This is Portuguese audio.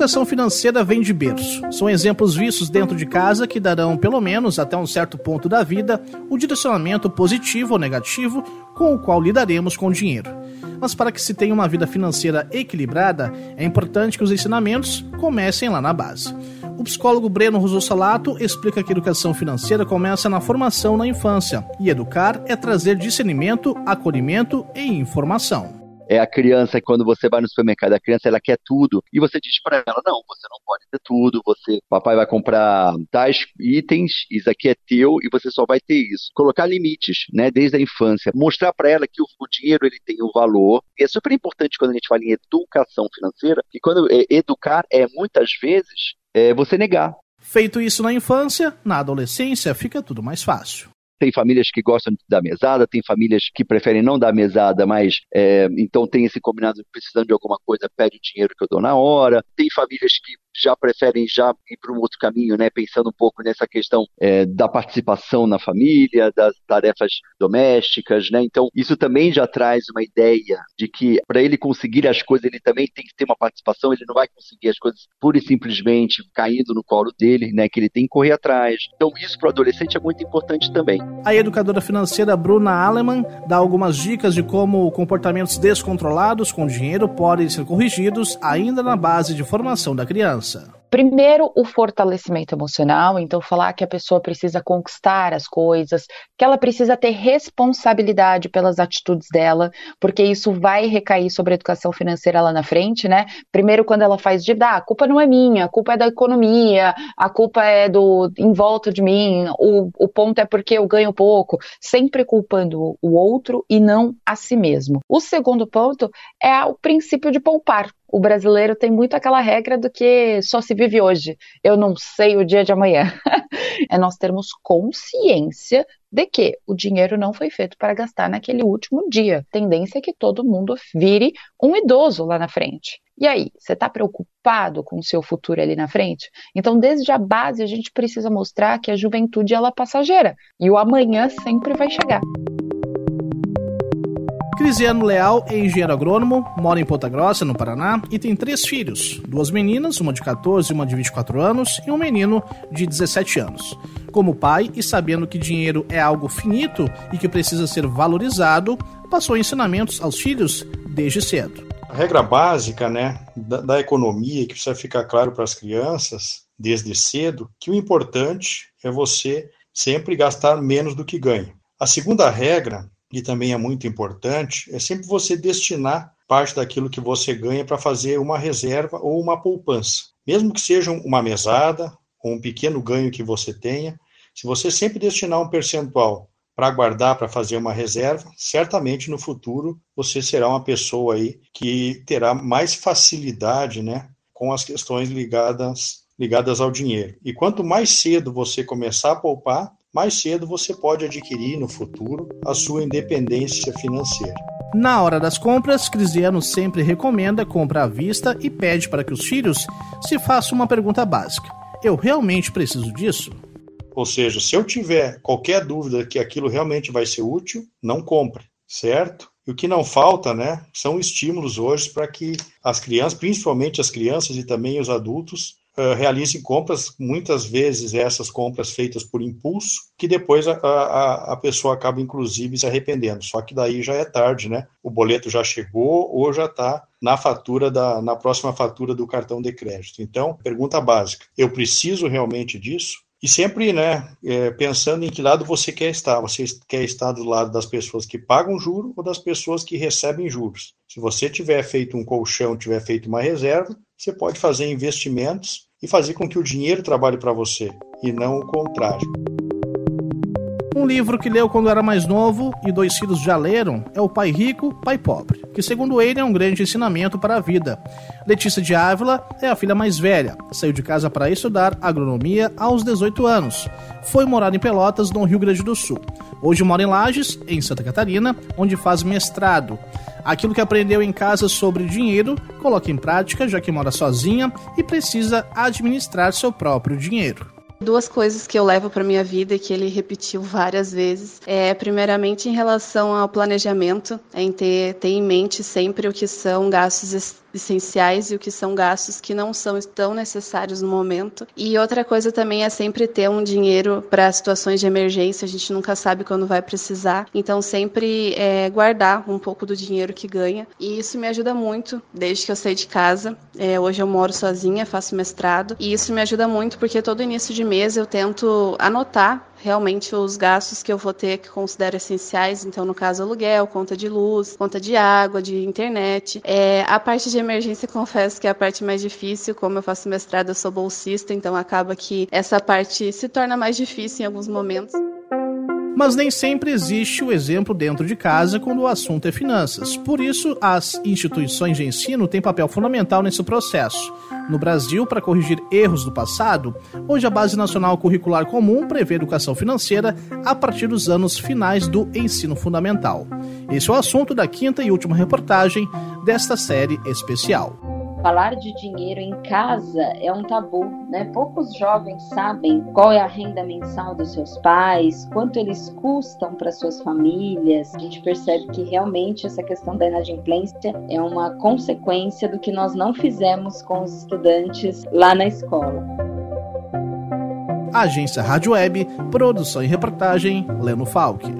Educação financeira vem de berço. São exemplos vistos dentro de casa que darão, pelo menos até um certo ponto da vida, o direcionamento positivo ou negativo com o qual lidaremos com o dinheiro. Mas para que se tenha uma vida financeira equilibrada, é importante que os ensinamentos comecem lá na base. O psicólogo Breno Rousseau Salato explica que educação financeira começa na formação na infância, e educar é trazer discernimento, acolhimento e informação é a criança, quando você vai no supermercado, a criança ela quer tudo, e você diz para ela, não, você não pode ter tudo, você, papai vai comprar tais itens, isso aqui é teu, e você só vai ter isso. Colocar limites, né, desde a infância, mostrar para ela que o, o, dinheiro ele tem um valor, e é super importante quando a gente fala em educação financeira, que quando é, educar é muitas vezes é, você negar. Feito isso na infância, na adolescência fica tudo mais fácil. Tem famílias que gostam de dar mesada, tem famílias que preferem não dar mesada, mas é, então tem esse combinado precisando de alguma coisa, pede o dinheiro que eu dou na hora. Tem famílias que já preferem já ir para um outro caminho, né? Pensando um pouco nessa questão é, da participação na família, das tarefas domésticas, né? Então isso também já traz uma ideia de que para ele conseguir as coisas ele também tem que ter uma participação. Ele não vai conseguir as coisas pura e simplesmente caindo no colo dele, né? Que ele tem que correr atrás. Então isso para o adolescente é muito importante também. A educadora financeira Bruna Aleman dá algumas dicas de como comportamentos descontrolados com dinheiro podem ser corrigidos ainda na base de formação da criança. Primeiro, o fortalecimento emocional, então falar que a pessoa precisa conquistar as coisas, que ela precisa ter responsabilidade pelas atitudes dela, porque isso vai recair sobre a educação financeira lá na frente, né? Primeiro, quando ela faz dívida, ah, a culpa não é minha, a culpa é da economia, a culpa é do em volta de mim, o, o ponto é porque eu ganho pouco, sempre culpando o outro e não a si mesmo. O segundo ponto é o princípio de poupar o brasileiro tem muito aquela regra do que só se vive hoje. Eu não sei o dia de amanhã. é nós termos consciência de que o dinheiro não foi feito para gastar naquele último dia. Tendência é que todo mundo vire um idoso lá na frente. E aí, você está preocupado com o seu futuro ali na frente? Então, desde a base, a gente precisa mostrar que a juventude ela é passageira e o amanhã sempre vai chegar. Crisiano Leal é engenheiro agrônomo, mora em Ponta Grossa, no Paraná, e tem três filhos: duas meninas, uma de 14 e uma de 24 anos, e um menino de 17 anos. Como pai e sabendo que dinheiro é algo finito e que precisa ser valorizado, passou ensinamentos aos filhos desde cedo. A regra básica né, da, da economia, que precisa ficar claro para as crianças desde cedo, que o importante é você sempre gastar menos do que ganha. A segunda regra e também é muito importante, é sempre você destinar parte daquilo que você ganha para fazer uma reserva ou uma poupança. Mesmo que seja uma mesada ou um pequeno ganho que você tenha, se você sempre destinar um percentual para guardar, para fazer uma reserva, certamente no futuro você será uma pessoa aí que terá mais facilidade, né, com as questões ligadas ligadas ao dinheiro. E quanto mais cedo você começar a poupar, mais cedo você pode adquirir no futuro a sua independência financeira. Na hora das compras, Crisiano sempre recomenda compra à vista e pede para que os filhos se façam uma pergunta básica: Eu realmente preciso disso? Ou seja, se eu tiver qualquer dúvida que aquilo realmente vai ser útil, não compre, certo? E o que não falta, né, são estímulos hoje para que as crianças, principalmente as crianças e também os adultos, uh, realizem compras, muitas vezes essas compras feitas por impulso, que depois a, a, a pessoa acaba inclusive se arrependendo. Só que daí já é tarde, né? O boleto já chegou ou já está na fatura da na próxima fatura do cartão de crédito. Então, pergunta básica: eu preciso realmente disso? E sempre, né, é, pensando em que lado você quer estar. Você quer estar do lado das pessoas que pagam juro ou das pessoas que recebem juros. Se você tiver feito um colchão, tiver feito uma reserva, você pode fazer investimentos e fazer com que o dinheiro trabalhe para você e não o contrário. Um livro que leu quando era mais novo e dois filhos já leram é O Pai Rico, Pai Pobre. que, segundo ele, é um grande ensinamento para a vida. Letícia de Ávila é a filha mais velha. Saiu de casa para estudar agronomia aos 18 anos. Foi morar em Pelotas, no Rio Grande do Sul. Hoje mora em Lages, em Santa Catarina, onde faz mestrado. Aquilo que aprendeu em casa sobre dinheiro, coloca em prática, já que mora sozinha e precisa administrar seu próprio dinheiro. Duas coisas que eu levo para minha vida e que ele repetiu várias vezes é, primeiramente, em relação ao planejamento, em ter, ter em mente sempre o que são gastos essenciais e o que são gastos que não são tão necessários no momento. E outra coisa também é sempre ter um dinheiro para situações de emergência, a gente nunca sabe quando vai precisar, então sempre é, guardar um pouco do dinheiro que ganha. E isso me ajuda muito desde que eu saí de casa. É, hoje eu moro sozinha, faço mestrado, e isso me ajuda muito porque todo início de mês eu tento anotar realmente os gastos que eu vou ter que considero essenciais, então no caso aluguel, conta de luz, conta de água, de internet. É, a parte de emergência, confesso que é a parte mais difícil, como eu faço mestrado, eu sou bolsista, então acaba que essa parte se torna mais difícil em alguns momentos. Mas nem sempre existe o exemplo dentro de casa quando o assunto é finanças. Por isso, as instituições de ensino têm papel fundamental nesse processo. No Brasil, para corrigir erros do passado, hoje a Base Nacional Curricular Comum prevê educação financeira a partir dos anos finais do ensino fundamental. Esse é o assunto da quinta e última reportagem desta série especial. Falar de dinheiro em casa é um tabu, né? Poucos jovens sabem qual é a renda mensal dos seus pais, quanto eles custam para suas famílias. A gente percebe que realmente essa questão da inadimplência é uma consequência do que nós não fizemos com os estudantes lá na escola. Agência Rádio Web, produção e reportagem, Leno Falck.